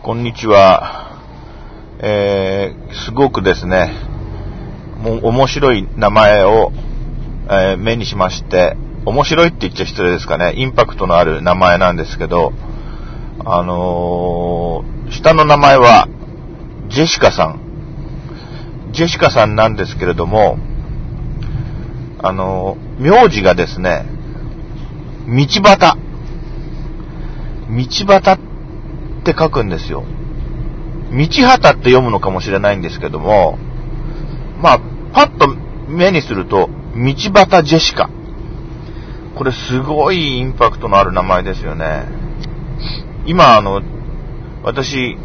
こんにちは。えー、すごくですね、もう面白い名前を、えー目にしまして、面白いって言っちゃ失礼ですかね、インパクトのある名前なんですけど、あのー下の名前は、ジェシカさん。ジェシカさんなんですけれども、あのー名字がですね、道端。道端っって書くんですよ。道端って読むのかもしれないんですけども、まあ、パッと目にすると、道端ジェシカ。これすごいインパクトのある名前ですよね。今、あの、私、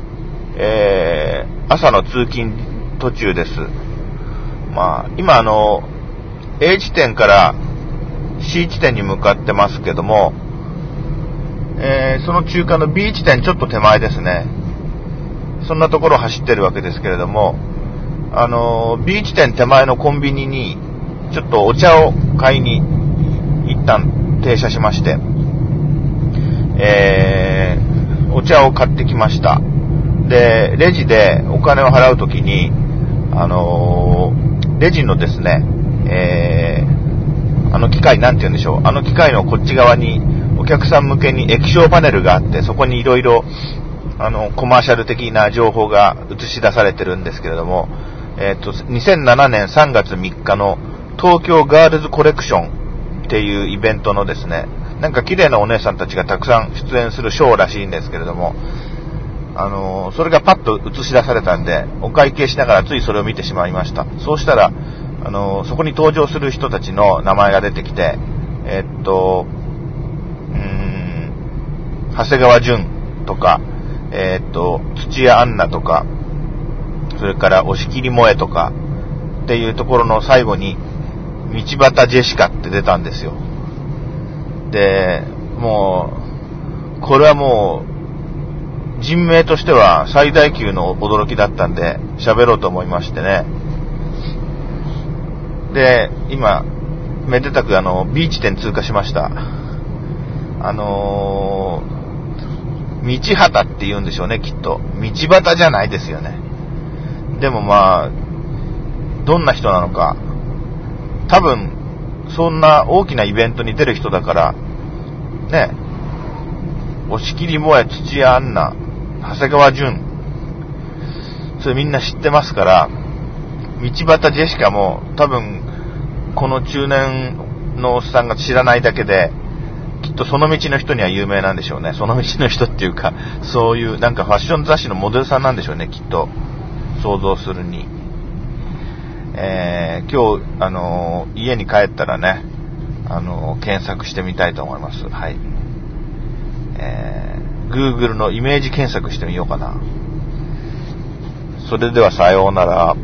えー、朝の通勤途中です。まあ、今あの、A 地点から C 地点に向かってますけども、えーその中間の B 地点ちょっと手前ですね。そんなところを走ってるわけですけれども、あのー B 地点手前のコンビニに、ちょっとお茶を買いに、一旦停車しまして、えーお茶を買ってきました。で、レジでお金を払うときに、あのーレジのですね、えーあの機械なんて言うんでしょう。あの機械のこっち側にお客さん向けに液晶パネルがあって、そこにいろいろ、あの、コマーシャル的な情報が映し出されてるんですけれども、えっ、と、2007年3月3日の東京ガールズコレクションっていうイベントのですね、なんか綺麗なお姉さんたちがたくさん出演するショーらしいんですけれども、あのそれがパッと映し出されたんで、お会計しながらついそれを見てしまいました。そうしたら、あのそこに登場する人たちの名前が出てきて、えっと、長谷川淳とか、えっと、土屋アンナとか、それから押切萌えとか、っていうところの最後に、道端ジェシカって出たんですよ。で、もう、これはもう、人名としては最大級の驚きだったんで、喋ろうと思いましてね。で、今、めでたくあの、ビーチ店通過しました。あのー、道端って言うんでしょうね、きっと。道端じゃないですよね。でもまあ、どんな人なのか、多分、そんな大きなイベントに出る人だから、ね、押切萌え、土屋アンナ、長谷川淳、それみんな知ってますから、道端ジェシカも多分、この中年のおっさんが知らないだけで、きっとその道の人には有名なんでしょうね。その道の人っていうか、そういうなんかファッション雑誌のモデルさんなんでしょうね、きっと。想像するに。えー今日、あのー家に帰ったらね、あのー検索してみたいと思います。はい。えー Google のイメージ検索してみようかな。それではさようなら。